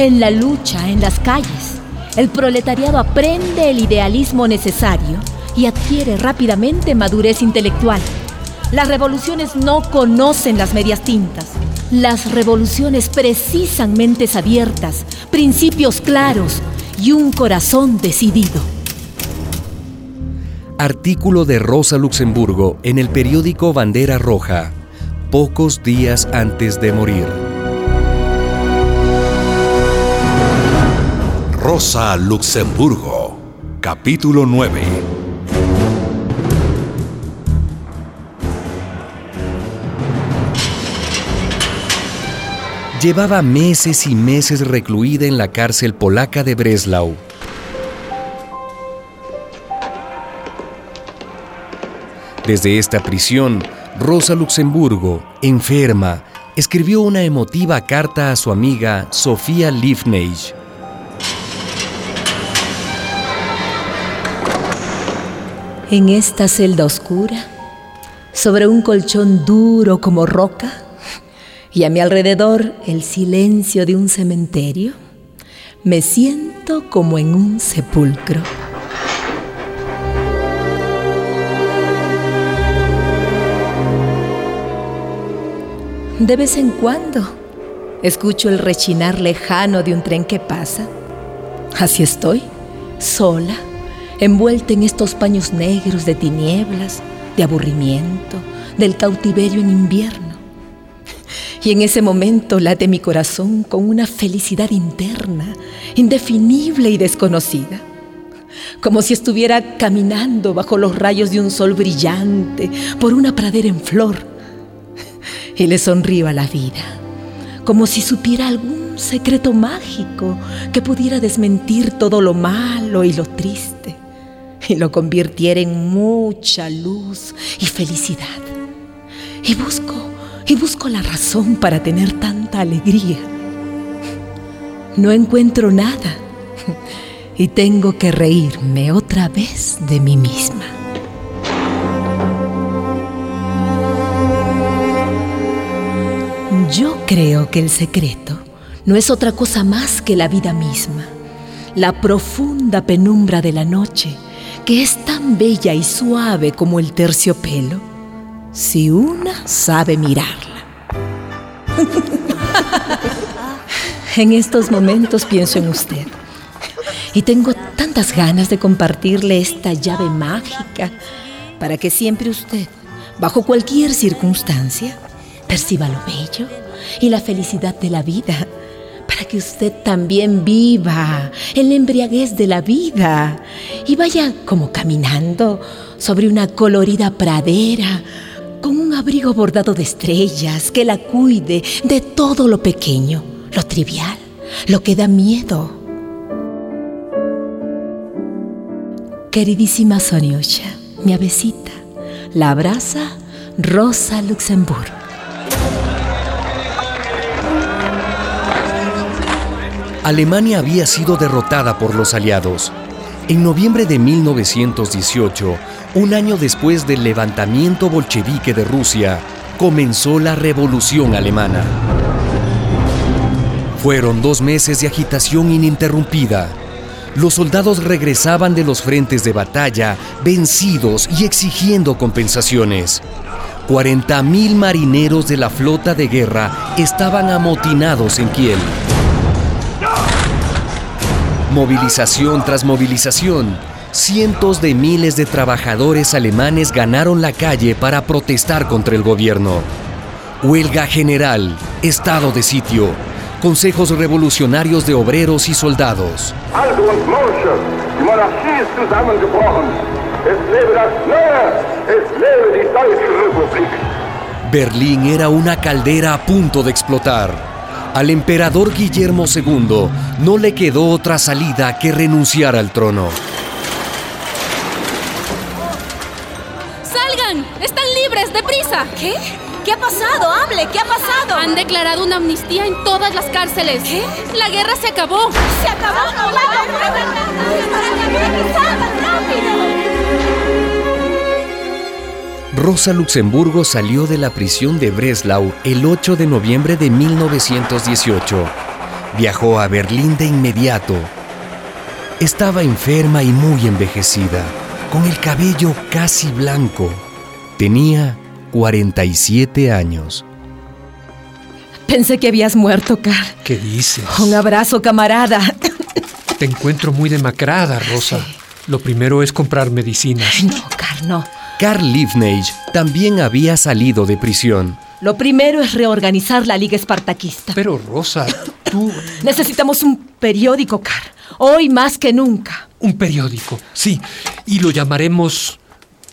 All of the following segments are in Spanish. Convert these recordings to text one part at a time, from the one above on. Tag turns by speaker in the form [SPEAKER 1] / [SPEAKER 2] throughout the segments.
[SPEAKER 1] En la lucha, en las calles, el proletariado aprende el idealismo necesario y adquiere rápidamente madurez intelectual. Las revoluciones no conocen las medias tintas. Las revoluciones precisan mentes abiertas, principios claros y un corazón decidido.
[SPEAKER 2] Artículo de Rosa Luxemburgo en el periódico Bandera Roja, pocos días antes de morir.
[SPEAKER 3] Rosa Luxemburgo, capítulo 9.
[SPEAKER 2] Llevaba meses y meses recluida en la cárcel polaca de Breslau. Desde esta prisión, Rosa Luxemburgo, enferma, escribió una emotiva carta a su amiga Sofía Liefneich.
[SPEAKER 1] En esta celda oscura, sobre un colchón duro como roca, y a mi alrededor el silencio de un cementerio, me siento como en un sepulcro. De vez en cuando escucho el rechinar lejano de un tren que pasa. Así estoy, sola envuelta en estos paños negros de tinieblas, de aburrimiento, del cautiverio en invierno. Y en ese momento late mi corazón con una felicidad interna, indefinible y desconocida, como si estuviera caminando bajo los rayos de un sol brillante por una pradera en flor. Y le sonrío a la vida, como si supiera algún secreto mágico que pudiera desmentir todo lo malo y lo triste y lo convirtiera en mucha luz y felicidad. Y busco, y busco la razón para tener tanta alegría. No encuentro nada y tengo que reírme otra vez de mí misma. Yo creo que el secreto no es otra cosa más que la vida misma, la profunda penumbra de la noche que es tan bella y suave como el terciopelo, si una sabe mirarla. en estos momentos pienso en usted y tengo tantas ganas de compartirle esta llave mágica para que siempre usted, bajo cualquier circunstancia, perciba lo bello y la felicidad de la vida que usted también viva en la embriaguez de la vida y vaya como caminando sobre una colorida pradera con un abrigo bordado de estrellas que la cuide de todo lo pequeño, lo trivial, lo que da miedo. Queridísima Soniosha, mi avecita, la abraza Rosa Luxemburgo.
[SPEAKER 2] Alemania había sido derrotada por los aliados. En noviembre de 1918, un año después del levantamiento bolchevique de Rusia, comenzó la Revolución Alemana. Fueron dos meses de agitación ininterrumpida. Los soldados regresaban de los frentes de batalla, vencidos y exigiendo compensaciones. 40.000 marineros de la flota de guerra estaban amotinados en Kiel. Movilización tras movilización, cientos de miles de trabajadores alemanes ganaron la calle para protestar contra el gobierno. Huelga general, estado de sitio, consejos revolucionarios de obreros y soldados. Berlín era una caldera a punto de explotar. Al emperador Guillermo II no le quedó otra salida que renunciar al trono.
[SPEAKER 4] ¡Salgan! ¡Están libres! ¡Deprisa!
[SPEAKER 5] ¿Qué? ¿Qué ha pasado? ¡Hable! ¿Qué ha pasado?
[SPEAKER 4] Han declarado una amnistía en todas las cárceles.
[SPEAKER 5] ¿Qué?
[SPEAKER 4] La guerra se acabó.
[SPEAKER 5] ¡Se acabó! ¡Rápido!
[SPEAKER 2] Rosa Luxemburgo salió de la prisión de Breslau el 8 de noviembre de 1918. Viajó a Berlín de inmediato. Estaba enferma y muy envejecida, con el cabello casi blanco. Tenía 47 años.
[SPEAKER 1] Pensé que habías muerto, Carl.
[SPEAKER 6] ¿Qué dices?
[SPEAKER 1] Un abrazo, camarada.
[SPEAKER 6] Te encuentro muy demacrada, Rosa. Lo primero es comprar medicinas.
[SPEAKER 1] No, Carl, no.
[SPEAKER 2] Carl Liebknecht también había salido de prisión.
[SPEAKER 1] Lo primero es reorganizar la Liga Espartaquista.
[SPEAKER 6] Pero, Rosa, tú...
[SPEAKER 1] Necesitamos un periódico, Carl. Hoy más que nunca.
[SPEAKER 6] Un periódico, sí. Y lo llamaremos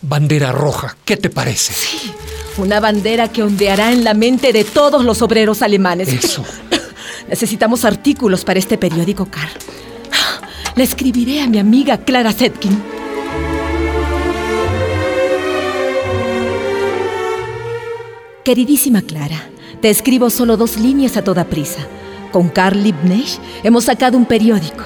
[SPEAKER 6] Bandera Roja. ¿Qué te parece?
[SPEAKER 1] Sí, una bandera que ondeará en la mente de todos los obreros alemanes.
[SPEAKER 6] Eso.
[SPEAKER 1] Necesitamos artículos para este periódico, Carl. Le escribiré a mi amiga Clara Zetkin. Queridísima Clara, te escribo solo dos líneas a toda prisa. Con Carl Liebknecht hemos sacado un periódico.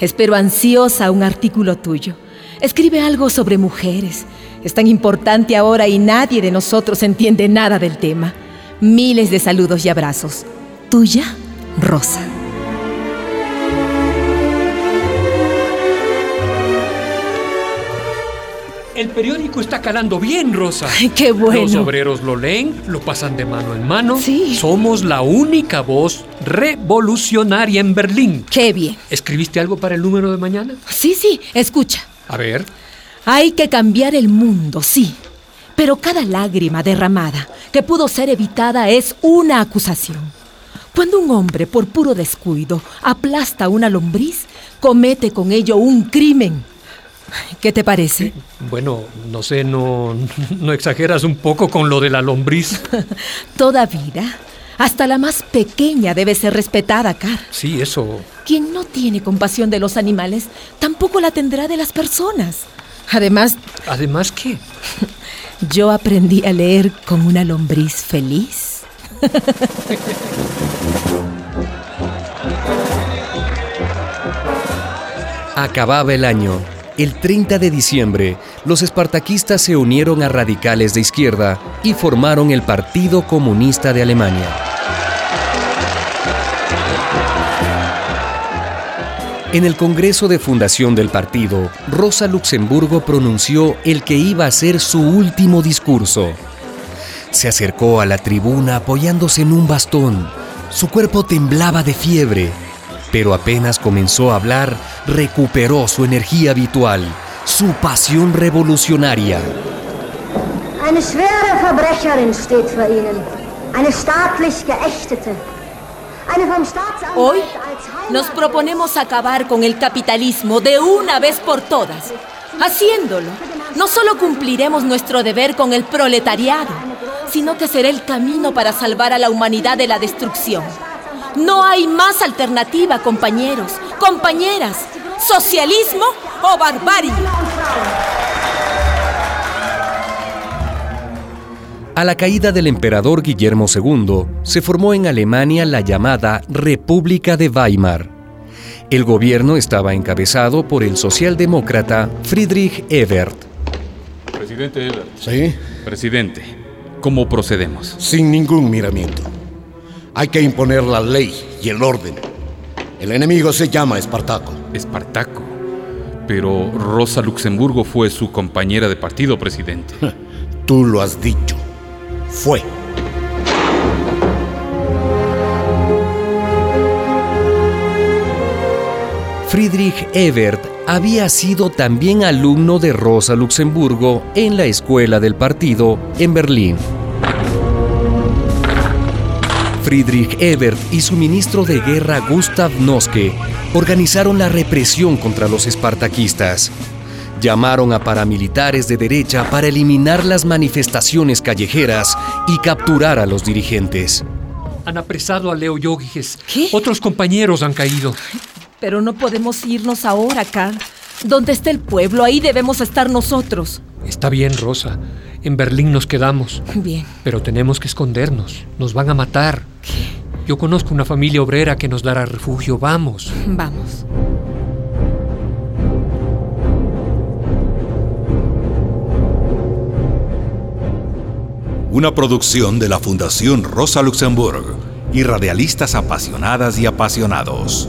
[SPEAKER 1] Espero ansiosa un artículo tuyo. Escribe algo sobre mujeres. Es tan importante ahora y nadie de nosotros entiende nada del tema. Miles de saludos y abrazos. Tuya, Rosa.
[SPEAKER 6] El periódico está calando bien, Rosa.
[SPEAKER 1] Ay, qué bueno.
[SPEAKER 6] Los obreros lo leen, lo pasan de mano en mano.
[SPEAKER 1] Sí.
[SPEAKER 6] Somos la única voz revolucionaria en Berlín.
[SPEAKER 1] Qué bien.
[SPEAKER 6] ¿Escribiste algo para el número de mañana?
[SPEAKER 1] Sí, sí, escucha.
[SPEAKER 6] A ver.
[SPEAKER 1] Hay que cambiar el mundo, sí. Pero cada lágrima derramada que pudo ser evitada es una acusación. Cuando un hombre, por puro descuido, aplasta una lombriz, comete con ello un crimen. ¿Qué te parece?
[SPEAKER 6] Bueno, no sé, no, no exageras un poco con lo de la lombriz.
[SPEAKER 1] Toda vida, hasta la más pequeña, debe ser respetada, Car.
[SPEAKER 6] Sí, eso.
[SPEAKER 1] Quien no tiene compasión de los animales, tampoco la tendrá de las personas. Además,
[SPEAKER 6] Además, ¿qué?
[SPEAKER 1] yo aprendí a leer con una lombriz feliz.
[SPEAKER 2] Acababa el año. El 30 de diciembre, los espartaquistas se unieron a radicales de izquierda y formaron el Partido Comunista de Alemania. En el Congreso de Fundación del partido, Rosa Luxemburgo pronunció el que iba a ser su último discurso. Se acercó a la tribuna apoyándose en un bastón. Su cuerpo temblaba de fiebre, pero apenas comenzó a hablar, recuperó su energía habitual, su pasión revolucionaria.
[SPEAKER 7] Eine schwere Verbrecherin steht vor Ihnen. Eine staatlich Geächtete. Eine vom Staatsanwalt
[SPEAKER 1] Hoy nos proponemos acabar con el capitalismo de una vez por todas. Haciéndolo, no solo cumpliremos nuestro deber con el proletariado, sino que será el camino para salvar a la humanidad de la destrucción. No hay más alternativa, compañeros, compañeras. Socialismo o barbarie.
[SPEAKER 2] A la caída del emperador Guillermo II, se formó en Alemania la llamada República de Weimar. El gobierno estaba encabezado por el socialdemócrata Friedrich Ebert.
[SPEAKER 8] Presidente Ebert.
[SPEAKER 9] ¿Sí?
[SPEAKER 8] Presidente, ¿cómo procedemos?
[SPEAKER 9] Sin ningún miramiento. Hay que imponer la ley y el orden. El enemigo se llama Espartaco.
[SPEAKER 8] Espartaco. Pero Rosa Luxemburgo fue su compañera de partido, presidente.
[SPEAKER 9] Tú lo has dicho. Fue.
[SPEAKER 2] Friedrich Ebert había sido también alumno de Rosa Luxemburgo en la escuela del partido en Berlín. Friedrich Ebert y su ministro de guerra Gustav Noske organizaron la represión contra los espartaquistas. Llamaron a paramilitares de derecha para eliminar las manifestaciones callejeras y capturar a los dirigentes.
[SPEAKER 6] Han apresado a Leo Yogiges.
[SPEAKER 1] ¿Qué?
[SPEAKER 6] Otros compañeros han caído.
[SPEAKER 1] Pero no podemos irnos ahora, Carl. Donde esté el pueblo, ahí debemos estar nosotros.
[SPEAKER 6] Está bien, Rosa. En Berlín nos quedamos.
[SPEAKER 1] Bien.
[SPEAKER 6] Pero tenemos que escondernos. Nos van a matar. Yo conozco una familia obrera que nos dará refugio. Vamos.
[SPEAKER 1] Vamos.
[SPEAKER 3] Una producción de la Fundación Rosa Luxemburg y radialistas apasionadas y apasionados.